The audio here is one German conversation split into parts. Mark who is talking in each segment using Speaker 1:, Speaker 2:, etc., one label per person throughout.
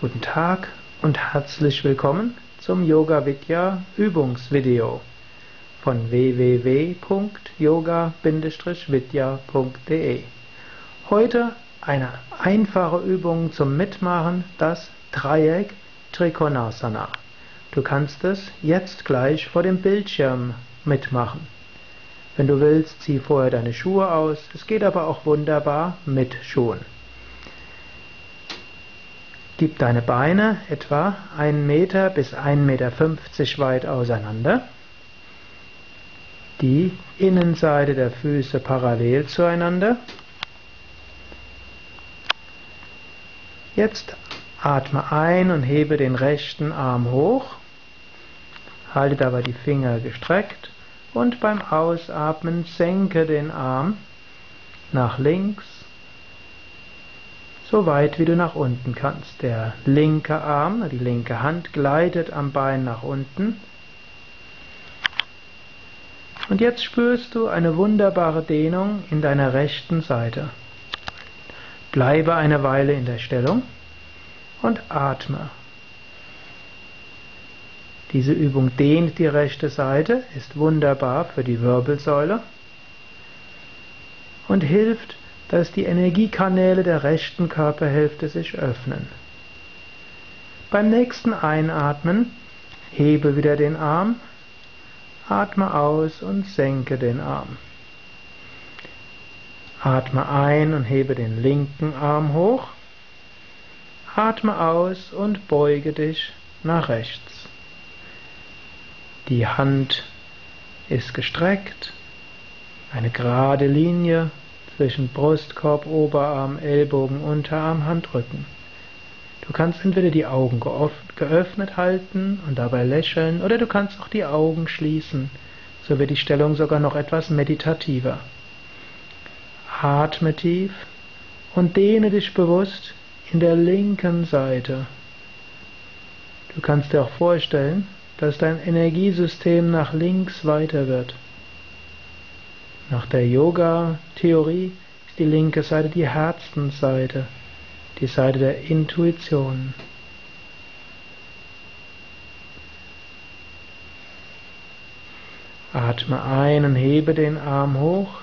Speaker 1: Guten Tag und herzlich willkommen zum Yoga Vidya Übungsvideo von www.yoga-vidya.de. Heute eine einfache Übung zum Mitmachen, das Dreieck Trikonasana. Du kannst es jetzt gleich vor dem Bildschirm mitmachen. Wenn du willst, zieh vorher deine Schuhe aus. Es geht aber auch wunderbar mit Schuhen. Gib deine Beine etwa 1 Meter bis 1,50 Meter weit auseinander. Die Innenseite der Füße parallel zueinander. Jetzt atme ein und hebe den rechten Arm hoch. Halte dabei die Finger gestreckt und beim Ausatmen senke den Arm nach links so weit wie du nach unten kannst. Der linke Arm, die linke Hand gleitet am Bein nach unten. Und jetzt spürst du eine wunderbare Dehnung in deiner rechten Seite. Bleibe eine Weile in der Stellung und atme. Diese Übung dehnt die rechte Seite, ist wunderbar für die Wirbelsäule und hilft dass die Energiekanäle der rechten Körperhälfte sich öffnen. Beim nächsten Einatmen hebe wieder den Arm, atme aus und senke den Arm. Atme ein und hebe den linken Arm hoch. Atme aus und beuge dich nach rechts. Die Hand ist gestreckt, eine gerade Linie zwischen Brustkorb, Oberarm, Ellbogen, Unterarm, Handrücken. Du kannst entweder die Augen geöffnet halten und dabei lächeln, oder du kannst auch die Augen schließen. So wird die Stellung sogar noch etwas meditativer. Atme tief und dehne dich bewusst in der linken Seite. Du kannst dir auch vorstellen, dass dein Energiesystem nach links weiter wird. Nach der Yoga-Theorie ist die linke Seite die Herzensseite, die Seite der Intuition. Atme ein und hebe den Arm hoch.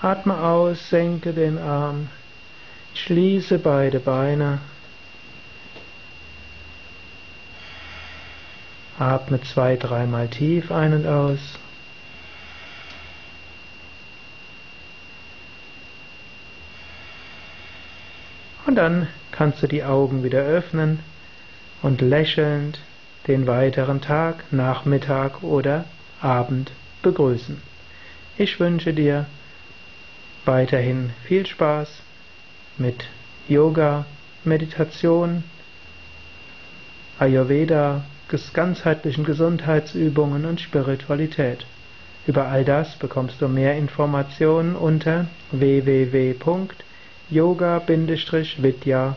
Speaker 1: Atme aus, senke den Arm. Schließe beide Beine. Atme zwei, dreimal tief ein und aus. Und dann kannst du die Augen wieder öffnen und lächelnd den weiteren Tag, Nachmittag oder Abend begrüßen. Ich wünsche dir weiterhin viel Spaß mit Yoga, Meditation, Ayurveda, ganzheitlichen Gesundheitsübungen und Spiritualität. Über all das bekommst du mehr Informationen unter www yoga-vidya.de